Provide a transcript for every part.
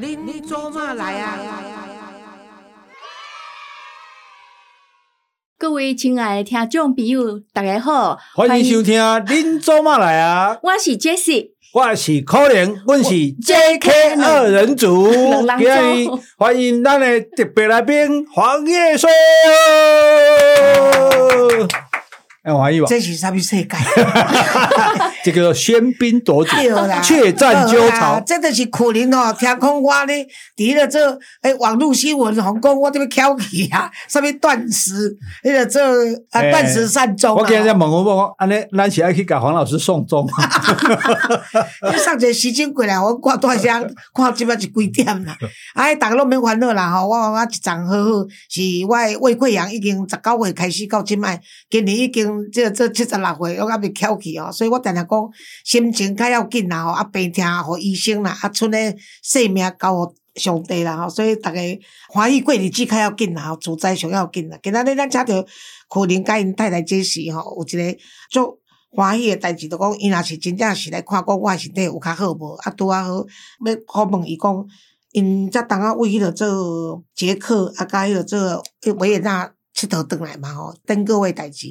恁做嘛来啊？各位亲爱的听众朋友，大家好，欢迎收听《恁做嘛来啊》，我是 Jessie，我是可怜，我是 JK 二人组，两人组。欢迎咱的特别来宾黄叶说。哎，黄奕吧，这是啥物世界？这个 喧宾夺主对啦，，怯战纠好啦巢。这就是可能哦。听讲我咧，伫咧做诶网络新闻，红讲我这边翘起啊，啥物断食，迄个做啊哎断食善终我今日啊。问我问，安尼咱是爱去给黄老师送终。你上一个时间过来，我看大声，看即摆是几点啦？哎，逐个拢免烦恼啦吼，我我一丛好好，是我的胃溃疡已经十九岁开始到即摆，今年已经即个做七十六岁，我还未翘起哦，所以我定定讲心情较要紧啦吼，啊病听互医生啦，啊剩诶性命交互上帝啦吼，所以逐个欢喜过日子较要紧啦，吼，自在上要紧啦。今仔日咱请着可能甲因太太这时吼，有一个足。欢喜诶代志，就讲伊若是真正是来看讲我身体有较好无，啊拄啊好，要好问伊讲，因则当啊为迄个做捷克啊，甲迄个做维也纳佚佗转来嘛吼，登各位代志。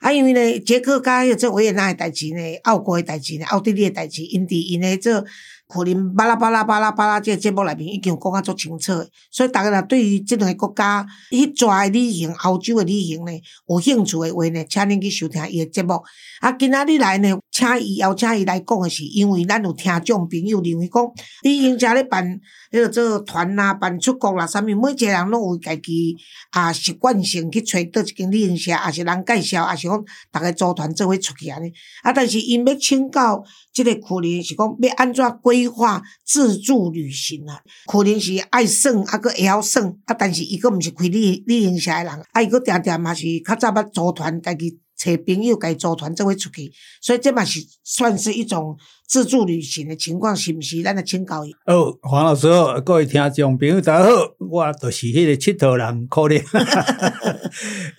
啊，因为呢，捷克加迄个做维也纳诶代志呢，奥国诶代志呢，奥地利诶代志，因伫因诶做可能巴拉巴拉巴拉巴拉即个节目内面已经有讲啊足清楚，所以逐个若对于即两个国家迄抓诶旅行、欧洲诶旅行呢，有兴趣诶话呢，请恁去收听伊诶节目。啊，今仔日来呢，请伊邀请伊来讲诶是，因为咱有听众朋友认为讲，旅行社咧办迄个做团啦、办出国啦，啥物，每一个人拢有家己啊习惯性去找倒一间旅行社，也是人介绍，也是讲逐个组团做伙出去安尼。啊，但是因要请教即个可能是讲要安怎规规划自助旅行啊？可能是爱算，啊，佫会晓算，啊，但是伊佫毋是开旅旅行社诶人，啊，伊佫定定嘛是较早捌组团，家己找朋友，家己组团做伙出去，所以这嘛是算是一种自助旅行的情况，是毋是？咱来请教伊。哦，黄老师好，各位听众朋友大家好，我就是迄个佚佗人可怜。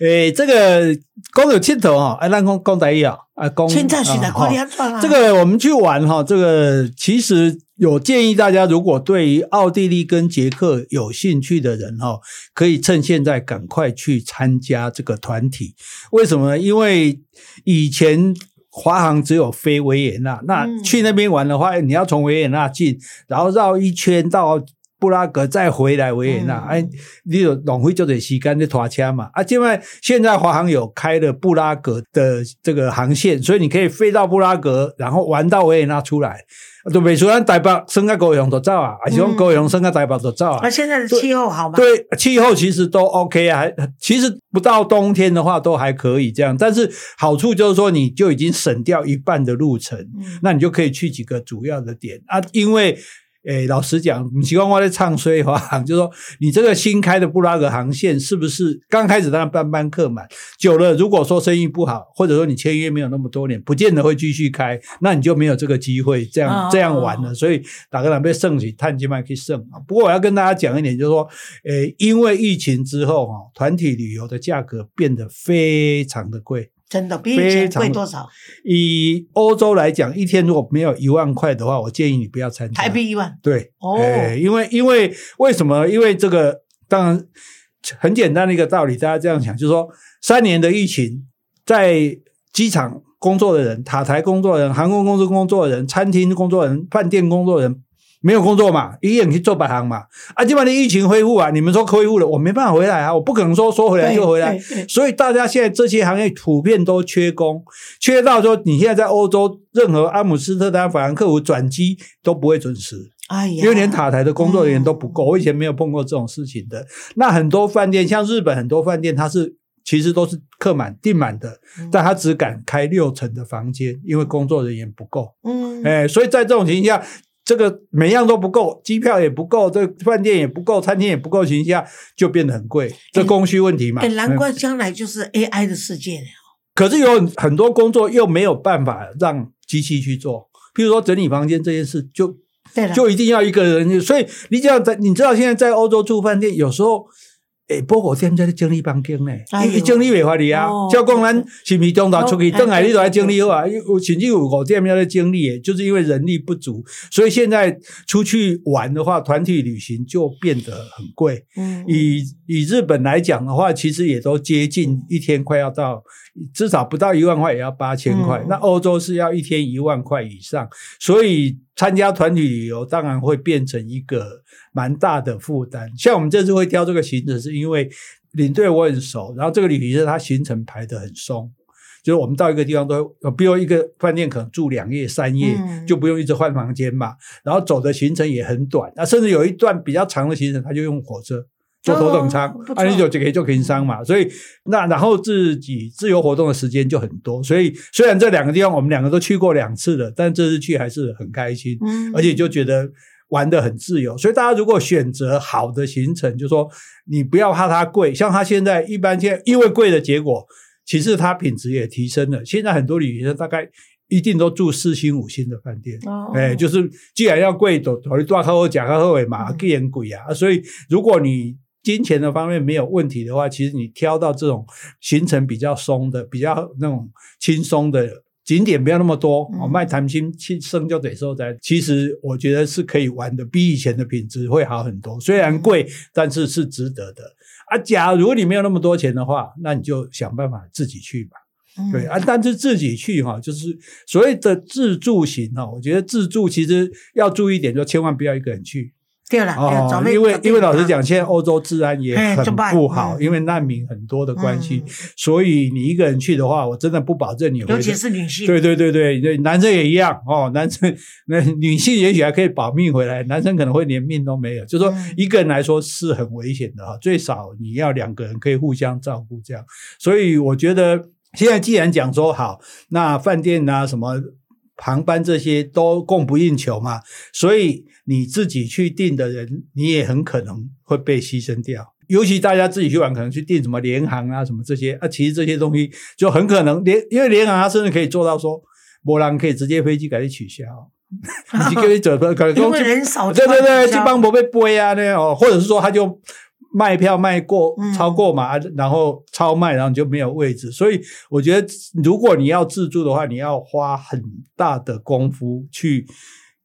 诶、这个讲有佚佗吼，啊，咱讲讲台语啊，啊，讲现在是来啊看你安怎啊？这个我们去玩哈，这个其实有建议大家，如果对于奥地利跟捷克有兴趣的人哈，可以趁现在赶快去参加这个团体。为什么呢？因为以前。华航只有飞维也纳，那嗯。去那边玩的话，你要从维也纳进，然后绕一圈到布拉格，再回来维也纳，嗯哎，你有浪费就得时间在拖车嘛。啊，另外现在华航有开了布拉格的这个航线，所以你可以飞到布拉格，然后玩到维也纳出来。就袂说咱台北升到高雄都走啊，还是讲高雄升到台北都走啊啊，？现在的气候好吗？对，气候其实都 OK 啊，还其实不到冬天的话都还可以这样，但是好处就是说你就已经省掉一半的路程，嗯那你就可以去几个主要的点啊，因为。诶，老实讲，你希望我在唱衰华航，就说你这个新开的布拉格航线是不是刚开始当然班班客满，久了如果说生意不好，或者说你签约没有那么多年，不见得会继续开，那你就没有这个机会这样、哦这样玩了。所以打个两被剩起，碳基麦去剩啊。不过我要跟大家讲一点，就是说，诶，因为疫情之后哈，团体旅游的价格变得非常的贵。真的比以非前常贵多少？以欧洲来讲，一天如果没有一万块的话，我建议你不要参加。台币一万。对，哦诶因为因为为什么？因为这个当然很简单的一个道理，大家这样想，就是说三年的疫情，在机场工作的人、塔台工作的人、航空公司工作的人、餐厅工作的人、饭店工作的人。没有工作嘛，一人去做白行嘛。啊，基本的疫情恢复啊，你们说恢复了，我没办法回来啊，我不可能说说回来就回来。所以大家现在这些行业普遍都缺工，缺到说你现在在欧洲任何阿姆斯特丹、法兰克福转机都不会准时。哎呀，因为连塔台的工作人员都不够，我以前没有碰过这种事情的。那很多饭店，像日本很多饭店，它是其实都是客满订满的，嗯但他只敢开六成的房间，因为工作人员不够。嗯，哎，所以在这种情况下，这个每样都不够，机票也不够，这个饭店也不够，餐厅也不够，情况下就变得很贵，这供需问题嘛。哎，难嗯怪将来就是 AI 的世界了。可是有很多工作又没有办法让机器去做，譬如说整理房间这件事，就就一定要一个人。所以你只要在，你知道现在在欧洲住饭店，有时候诶，报五点才咧整理房间呢，哎呦伊整理袂法哩啊哦。照讲咱是毋是中昼出去哦转来，哎你都来经理好啊？有甚至有五点要来整理，就是因为人力不足，所以现在出去玩的话，团体旅行就变得很贵。嗯，以以日本来讲的话，其实也都接近一天快要到，至少不到一万块也要八千块。嗯那欧洲是要一天一万块以上，所以参加团体旅游当然会变成一个蛮大的负担。像我们这次会挑这个行程，是因为领队我很熟，然后这个旅行社他行程排得很松。就是我们到一个地方都会，比如一个饭店可能住两夜三夜，嗯就不用一直换房间嘛。然后走的行程也很短，那甚至有一段比较长的行程，他就用火车坐头等舱哦不，错啊，你就就可以就平商嘛。所以那然后自己自由活动的时间就很多。所以虽然这两个地方我们两个都去过两次了，但这次去还是很开心，嗯而且就觉得。玩的很自由，所以大家如果选择好的行程，就说你不要怕它贵，像它现在一般现在因为贵的结果，其实它品质也提升了。现在很多旅行社大概一定都住四星五星的饭店，哦哎，就是既然要贵，都都你多靠假靠尾嘛，嗯既然贵啊，所以如果你金钱的方面没有问题的话，其实你挑到这种行程比较松的、比较那种轻松的。景点不要那么多，嗯哦，卖谈心去生就得收在。其实我觉得是可以玩的，比以前的品质会好很多。虽然贵，但是是值得的。啊，假如你没有那么多钱的话，那你就想办法自己去吧。嗯对啊，但是自己去哈，就是所谓的自助型哈，我觉得自助其实要注意一点，就千万不要一个人去对了，哦因为因为老实啊讲，现在欧洲治安也很不好，嗯因为难民很多的关系嗯，所以你一个人去的话，我真的不保证你会尤其是女性，对对对对对，男生也一样哦。男生那女性也许还可以保命回来，男生可能会连命都没有。就说嗯一个人来说是很危险的哈，最少你要两个人可以互相照顾这样。所以我觉得现在既然讲说好，那饭店啊什么。航班这些都供不应求嘛，所以你自己去订的人，你也很可能会被牺牲掉。尤其大家自己去玩，可能去订什么联航啊什么这些啊，其实这些东西就很可能联，因为联航它甚至可以做到说，波浪可以直接飞机给你取消，你就可以走，可能因为人少，对对对，去帮不被背啊那样哦，或者是说他就卖票卖过嗯超过嘛，啊然后超卖，然后你就没有位置。所以我觉得，如果你要自助的话，你要花很大的功夫去。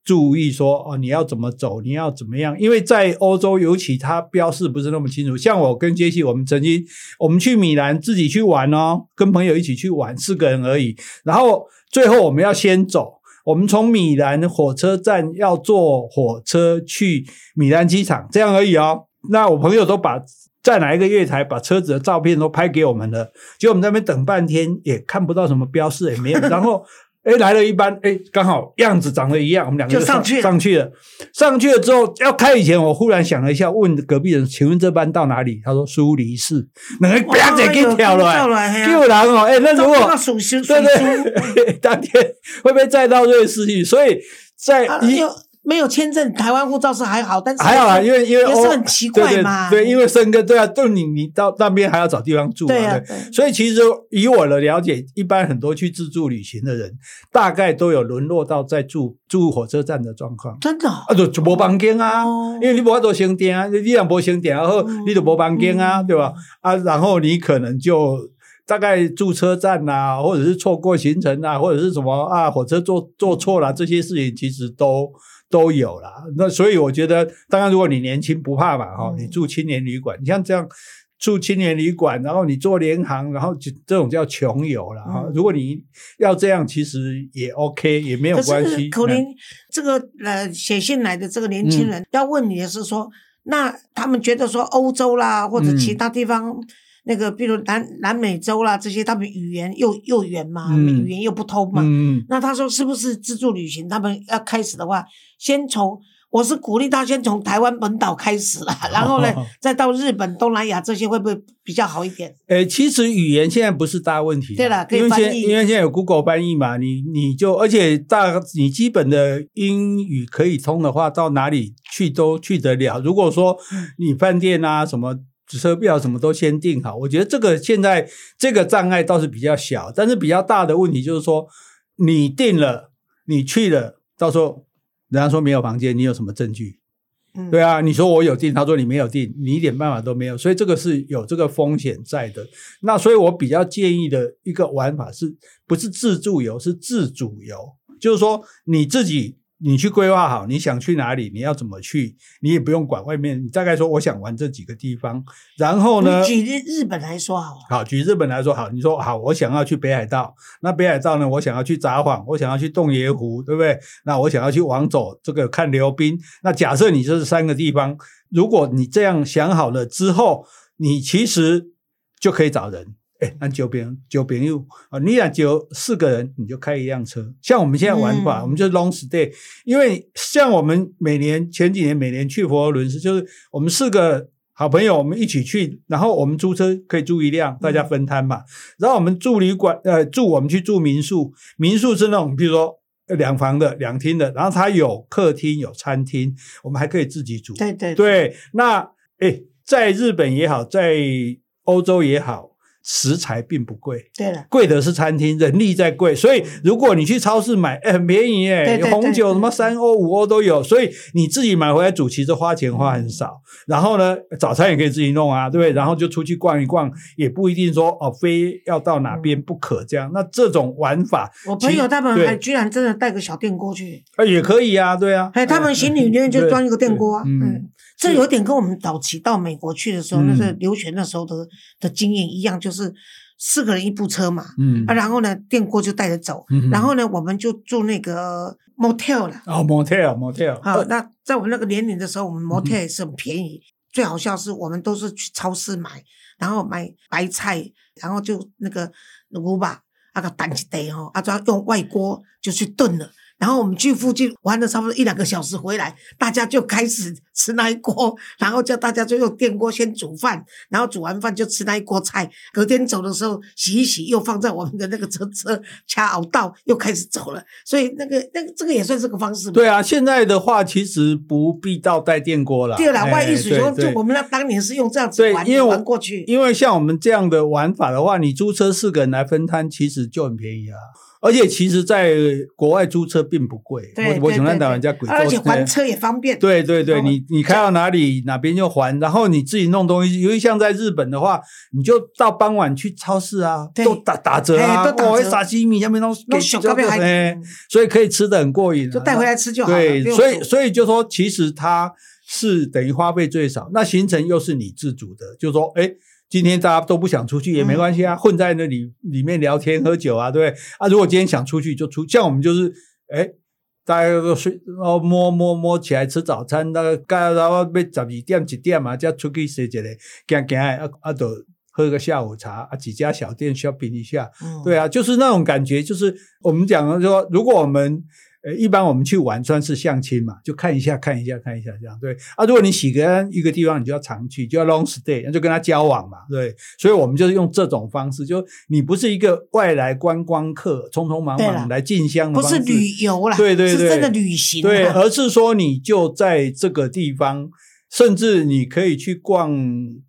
注意说哦，你要怎么走，你要怎么样？因为在欧洲，尤其它标示不是那么清楚。像我跟杰西，我们曾经我们去米兰自己去玩哦，跟朋友一起去玩，四个人而已。然后最后我们要先走，我们从米兰火车站要坐火车去米兰机场，这样而已哦。那我朋友都把在哪一个月台把车子的照片都拍给我们了，结果我们在那边等半天也看不到什么标示，也没有。然后 哎来了一班，哎刚好样子长得一样，我们两个上就上去上去了。上去了之后要开以前，我忽然想了一下，问隔壁人：“请问这班到哪里？”他说：“苏黎世。”两个啪直给跳了跳来，了，救人哦！哎，那如果对实，对，当天会不会再到瑞士去，所以在一没有签证？台湾护照是还好，但是还好啊，因为因为也欧是很奇怪嘛，对对对，因为生根对啊，就你你到那边还要找地方住嘛，对啊，所以其实以我的了解，一般很多去自助旅行的人，大概都有沦落到在住住火车站的状况。真的哦啊，就就无房间啊，哦因为你无法度升点啊，你若无升点，然后嗯你就无房间啊，嗯对吧？啊，然后你可能就大概住车站呐、或者是错过行程啊，或者是什么啊，火车坐坐错了，这些事情其实都都有啦。那所以我觉得，当然如果你年轻不怕嘛，哈、嗯你住青年旅馆，你像这样。住青年旅馆，然后你做联航，然后就这种叫穷游了哈。嗯如果你要这样，其实也 OK，也没有可关系。可能这个呃写信来的这个年轻人、要问你的是说，那他们觉得说欧洲啦或者其他地方。那个，比如南南美洲啦，这些他们语言又又远嘛，嗯语言又不通嘛。嗯，那他说是不是自助旅行？他们要开始的话，先从我是鼓励他先从台湾本岛开始啦，然后呢，再到日本、东南亚这些会不会比较好一点？诶，其实语言现在不是大问题啊，对了可以因为现因为现在有 Google 翻译嘛，你你就而且大你基本的英语可以通的话，到哪里去都去得了。如果说嗯你饭店啊什么。车票什么都先定好，我觉得这个现在这个障碍倒是比较小，但是比较大的问题就是说，你定了，你去了，到时候人家说没有房间，你有什么证据？嗯对啊，你说我有订，他说你没有订，你一点办法都没有，所以这个是有这个风险在的。那所以我比较建议的一个玩法是不是自助游，是自主游，就是说你自己你去规划好你想去哪里，你要怎么去，你也不用管外面，你大概说我想玩这几个地方，然后呢，举日日本来说好，好，举日本来说，好，你说好，我想要去北海道，那北海道呢，我想要去札幌，我想要去洞爷湖，对不对？那我想要去往走这个看溜冰。那假设你这三个地方，如果你这样想好了之后，你其实就可以找人。哎，那九朋九朋友啊，你俩就四个人，你就开一辆车。像我们现在玩法，嗯我们就 long stay，因为像我们每年前几年每年去佛罗伦斯，就是我们四个好朋友，我们一起去，然后我们租车可以租一辆，大家分摊嘛。然后我们住旅馆，呃，住我们去住民宿，民宿是那种比如说呃两房的、两厅的，然后它有客厅、有餐厅，我们还可以自己煮。对对对，那诶，在日本也好，在欧洲也好，食材并不贵。对了，贵的是餐厅，人力在贵，所以如果你去超市买，哎，很便宜耶，对对对红酒什么三欧、五欧都有，所以你自己买回来煮，其实花钱花很少。然后呢，早餐也可以自己弄啊，对不对？然后就出去逛一逛，也不一定说哦，非要到哪边不可这样。那这种玩法，我朋友他们对还居然真的带个小电锅去，啊也可以啊，对啊，哎，他们行李里面就对装一个电锅啊，嗯嗯，这有点跟我们早期到美国去的时候，嗯那是留学那时候的的经验一样，就是四个人一部车嘛，嗯啊，然后呢，电锅就带着走，嗯然后呢，我们就住那个 motel 了。哦，motel motel，好，那在我们那个年龄的时候，我们嗯 motel 也是很便宜。最好笑是我们都是去超市买，然后买白菜，然后就那个牛吧，那个蛋一袋哦，啊，就要用外锅就去炖了。然后我们去附近玩了差不多一两个小时回来，大家就开始吃那一锅，然后叫大家就用电锅先煮饭，然后煮完饭就吃那一锅菜。隔天走的时候洗一洗，又放在我们的那个车车掐熬到，又开始走了。所以那个那个这个也算是个方式嘛。对啊，现在的话其实不必到带电锅了。对了，哎外艺术说，对对就我们那当年是用这样子玩，玩过去。因为像我们这样的玩法的话，你租车四个人来分摊，其实就很便宜啊。而且其实，在国外租车并不贵，对我我想让对对对台湾家贵，而且还车也方便。对对对，哦你你开到哪里哪边就还，然后你自己弄东西。尤其像在日本的话，你就到傍晚去超市啊，都打打折啊，哎都打折哦沙西米下面都弄就小高标还哎所以可以吃的很过瘾啊，就带回来吃就好了。对，所以所以就说，其实它是等于花费最少，那行程又是你自主的，就说，哎，今天大家都不想出去也没关系啊，混在那里里面聊天喝酒啊，对不对？啊，如果今天想出去就出，像我们就是，哎。大家都睡，然后摸摸摸起来吃早餐，那个干然后被十二点一点嘛，才出去踅一下，行行的啊啊，都喝个下午茶啊，几家小店 shopping 一下，嗯对啊，就是那种感觉，就是我们讲的说，如果我们呃一般我们去玩算是相亲嘛，就看一下看一下看一下这样对啊。如果你喜欢一个地方，你就要常去，就要 long stay，那就跟他交往嘛，对。所以我们就是用这种方式，就你不是一个外来观光客，匆匆忙忙来进香的方式，不是旅游啦，对对对是真的旅行啊。对，而是说你就在这个地方，甚至你可以去逛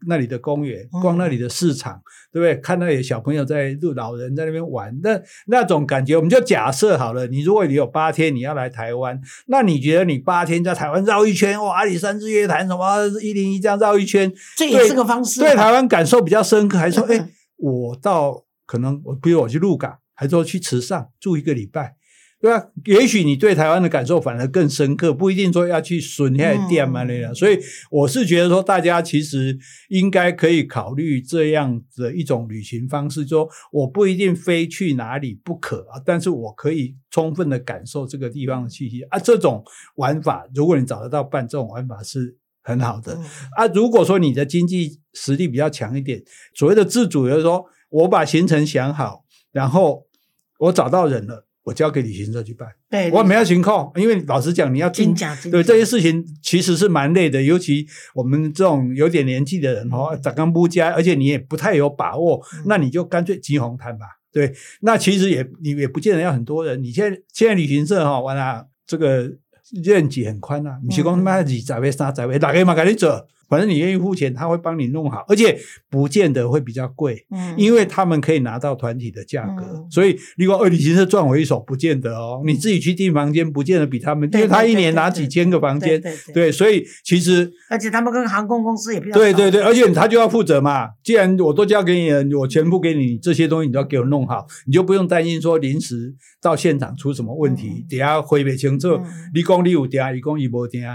那里的公园，嗯逛那里的市场，对不对？看那里小朋友在路，老人在那边玩，那那种感觉，我们就假设好了，你如果你有八天你要来台湾，那你觉得你八天在台湾绕一圈，哇，阿里山日月潭什么一零一这样绕一圈，这也是个方式啊。对台湾感受比较深刻，还说，嗯 哎，我到可能我，比如我去鹿港，还说去池上住一个礼拜，对吧？也许你对台湾的感受反而更深刻，不一定说要去损那些店嘛那样。所以我是觉得说，大家其实应该可以考虑这样的一种旅行方式，说我不一定非去哪里不可啊，但是我可以充分的感受这个地方的气息啊。这种玩法，如果你找得到伴，这种玩法是很好的。嗯啊，如果说你的经济实力比较强一点，所谓的自主，就是说我把行程想好，然后我找到人了，我交给旅行社去办，对，我没有情况，因为老实讲，你要进金甲金甲对这些事情其实是蛮累的，尤其我们这种有点年纪的人哦，长刚不加，而且你也不太有把握，嗯。那你就干脆集红摊吧。对，那其实也你也不见得要很多人。你现在现在旅行社哈、完了这个任己很宽啊，你是讲他妈二十位、三十位，大家嘛给你做，反正你愿意付钱，他会帮你弄好，而且不见得会比较贵。嗯，因为他们可以拿到团体的价格，嗯所以如果二旅行社赚我一手，不见得哦。你自己去订房间，不见得比他们，因为他一年拿几千个房间，对所以其实而且他们跟航空公司也比较熟对对对，而且他就要负责嘛。既然我都交给你了，我全部给你，这些东西你都要给我弄好，你就不用担心说临时到现场出什么问题嗯，等下回北清楚嗯。你讲你有订，你讲伊无订呢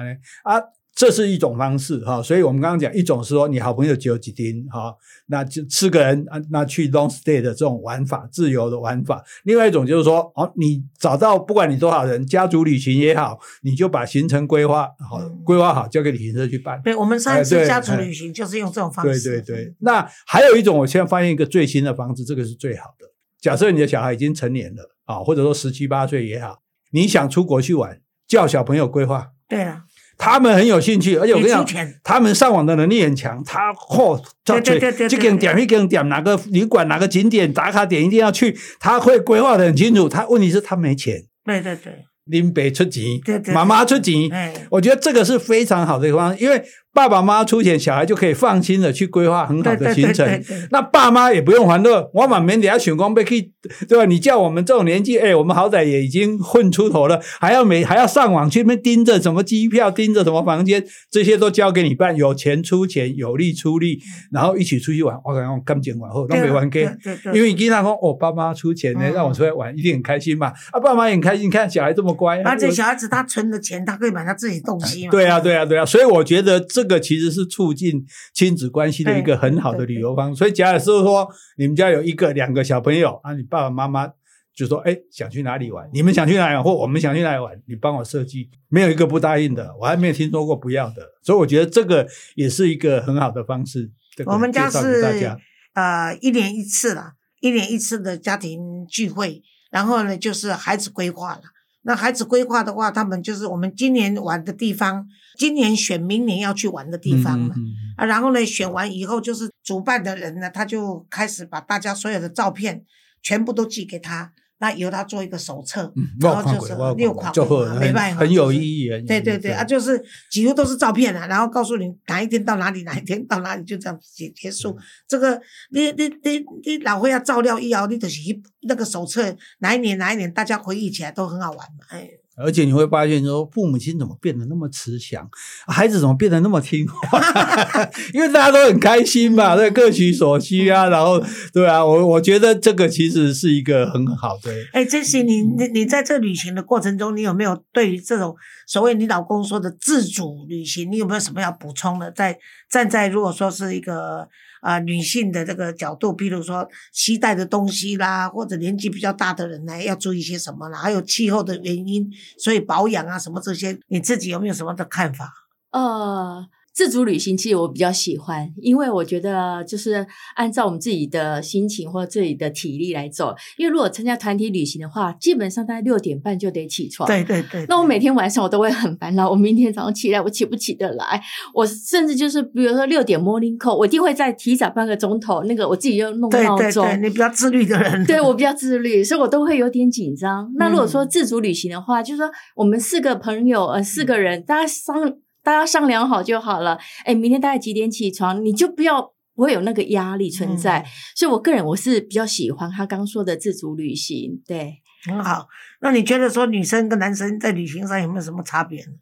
啊。这是一种方式哈，所以我们刚刚讲一种是说你好朋友只有几丁哈，那就四个人啊，那去 long stay 的这种玩法，自由的玩法。另外一种就是说，哦，你找到不管你多少人，家族旅行也好，你就把行程规划好，嗯规划好交给旅行社去办。对，我们上一次家族哎旅行就是用这种方对式。对对，那还有一种，我现在发现一个最新的方式，这个是最好的。假设你的小孩已经成年了啊，或者说十七八岁也好，你想出国去玩，叫小朋友规划，对了，他们很有兴趣，而且我跟你讲他们上网的能力很强，他嚯，对对对对对这间点一间点，哪个旅馆哪个景点打卡点一定要去，他会规划的很清楚。他问题是他没钱，对对对，林北出钱对对，对。妈妈出钱，哎，我觉得这个是非常好的一个方式，因为爸爸妈妈出钱，小孩就可以放心的去规划很好的行程。对对，那爸妈也不用烦乐，我满免底下选光被去，对吧？你叫我们这种年纪，哎，我们好歹也已经混出头了，还要每还要上网去那边盯着什么机票，盯着什么房间，这些都交给你办，有钱出钱，有力出力，然后一起出去玩。我感觉我刚讲完后都没玩给，对对对，因为你经常说，哦，爸妈出钱呢，嗯让我出来玩，一定很开心嘛。啊，爸妈也很开心，看小孩这么乖，而且有小孩子他存的钱，他可以买他自己东西嘛。对啊，对啊，对啊，所以我觉得这个其实是促进亲子关系的一个很好的旅游方式。所以假如是说你们家有一个、两个小朋友啊，你爸爸妈妈就说：“哎，想去哪里玩？你们想去哪里玩，或我们想去哪里玩，你帮我设计。”没有一个不答应的，我还没有听说过不要的。所以我觉得这个也是一个很好的方式。这个我们家是家呃一年一次啦，一年一次的家庭聚会，然后呢就是孩子规划了。那孩子规划的话，他们就是我们今年玩的地方，今年选明年要去玩的地方嘛。嗯嗯嗯啊，然后呢，选完以后就是主办的人呢，他就开始把大家所有的照片全部都寄给他，那由他做一个手册，嗯然后就是六款没办法，很有意义。对对对啊，就是几乎都是照片啊，然后告诉你哪一天到哪里，哪一天到哪里，就这样结结束。嗯这个你你你你老会要照料以后，你就是去那个手册哪一年哪一年，大家回忆起来都很好玩嘛。哎，而且你会发现说，父母亲怎么变得那么慈祥，孩子怎么变得那么听话？因为大家都很开心嘛，对，各取所需啊。然后，对啊，我我觉得这个其实是一个很好的。哎，这些你你你在这旅行的过程中，你有没有对于这种所谓你老公说的自主旅行，你有没有什么要补充的？在站在如果说是一个啊、女性的这个角度，比如说携带的东西啦，或者年纪比较大的人呢，要注意些什么啦？还有气候的原因，所以保养啊什么这些，你自己有没有什么的看法？呃，自主旅行其实我比较喜欢，因为我觉得就是按照我们自己的心情或自己的体力来走。因为如果参加团体旅行的话，基本上大概六点半就得起床。对对对，那我每天晚上我都会很烦恼，我明天早上起来我起不起得来？我甚至就是比如说六点 morning call，我一定会再提早半个钟头，那个我自己就弄对闹钟。对对，你比较自律的人，对我比较自律，所以我都会有点紧张。那如果说嗯自主旅行的话，就是说我们四个朋友，呃，四个人，大家商大家商量好就好了。哎，明天大概几点起床？你就不要不会有那个压力存在。嗯所以我个人我是比较喜欢他刚说的自主旅行。对，很好。那你觉得说女生跟男生在旅行上有没有什么差别呢？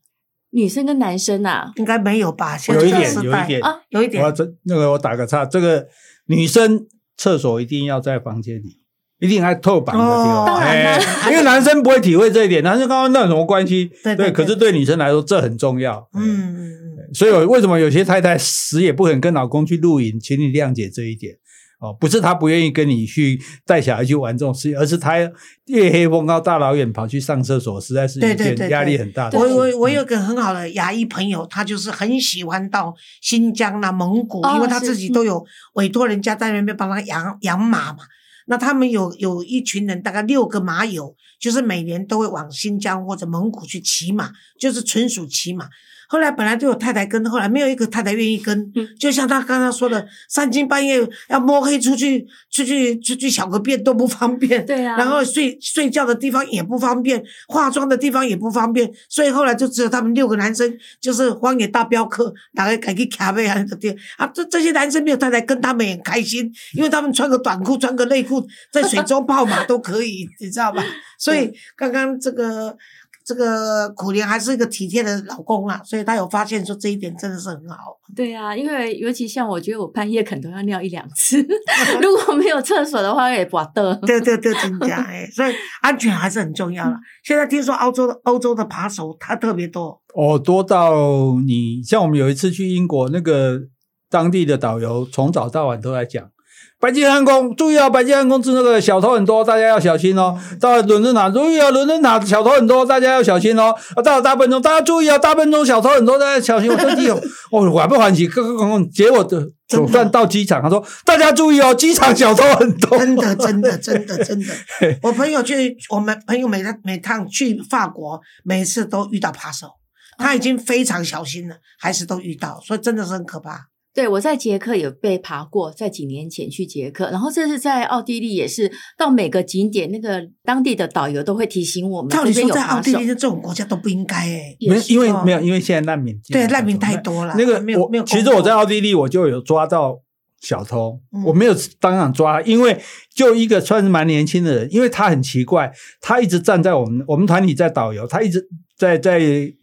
女生跟男生啊，应该没有吧？现有一点，有一点啊有一我要点，这那个我打个岔，这个女生厕所一定要在房间里，一定还透板的哦，当然啦哎因为男生不会体会这一点，男生刚刚那有什么关系？对对对可是对女生来说这很重要。嗯，所以我为什么有些太太死也不肯跟老公去露营，请你谅解这一点。哦，不是她不愿意跟你去带小孩去玩这种事情，而是她夜黑风高大老远跑去上厕所，实在是一件压力很大的我事。我我有个很好的牙医朋友，他就是很喜欢到新疆啦、蒙古，哦因为他自己都有委托人家在那边帮他养养马嘛。那他们有有一群人，大概六个马友，就是每年都会往新疆或者蒙古去骑马，就是纯属骑马。后来本来就有太太跟，后来没有一个太太愿意跟。嗯就像他刚刚说的，三更半夜要摸黑出去出去出去小个便都不方便。对啊，然后睡睡觉的地方也不方便，化妆的地方也不方便，所以后来就只有他们六个男生，就是荒野大镖客，哪个敢去卡贝啊的店啊，这这些男生没有太太跟他们也很开心，因为他们穿个短裤、穿个内裤，在水中泡马 都可以，你知道吧？所以刚刚这个这个苦莲还是一个体贴的老公啊，所以他有发现说这一点真的是很好。对啊，因为尤其像我觉得我半夜可能都要尿一两次，如果没有厕所的话也不得。对对对，真假哎，所以安全还是很重要了。现在听说欧洲的欧洲的扒手他特别多。哦，多到你像我们有一次去英国，那个当地的导游从早到晚都在讲。白金汉宫，注意哦！白金汉宫是那个小偷很多，大家要小心哦。到了伦敦塔，注意哦！伦敦塔小偷很多，大家要小心哦。啊，到了大笨钟，大家注意哦！大笨钟小偷很多，大家小心。我这地有，哦，我还不欢喜，各个公共。结果的总算到机场，他说大家注意哦，机场小偷很多。真的，真的，真的，真的。我朋友去，我们朋友每趟每趟去法国，每次都遇到扒手，他已经非常小心了，还是都遇到，所以真的是很可怕。对，我在捷克有被爬过，在几年前去捷克，然后这次在奥地利也是，到每个景点，那个当地的导游都会提醒我们，照理说，在奥地利的这种国家都不应该哎。没，因为哦没有，因为现在难民对难民太多了，那个没有没有。其实我在奥地利我就有抓到小偷，嗯我没有当场抓，因为就一个算是蛮年轻的人，因为他很奇怪，他一直站在我们我们团体在导游，他一直在在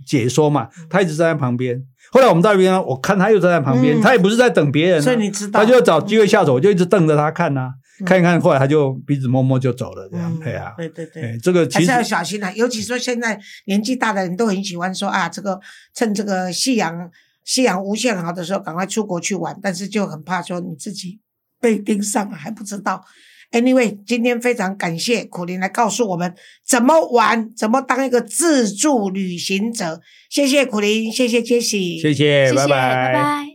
解说嘛，嗯他一直站在旁边。后来我们到那边，我看他又站在旁边，嗯他也不是在等别人啊、所以你知道，他就找机会下手，我就一直瞪着他看呐、嗯看一看，后来他就鼻子摸摸就走了，这样嗯，对啊，对对对。哎，这个其实还是要小心啊，尤其说现在年纪大的人都很喜欢说啊，这个趁这个夕阳夕阳无限好的时候，赶快出国去玩，但是就很怕说你自己被盯上了还不知道。Anyway，今天非常感谢苦林来告诉我们怎么玩，怎么当一个自助旅行者。谢谢苦林，谢谢杰西，谢谢，谢谢，拜拜拜。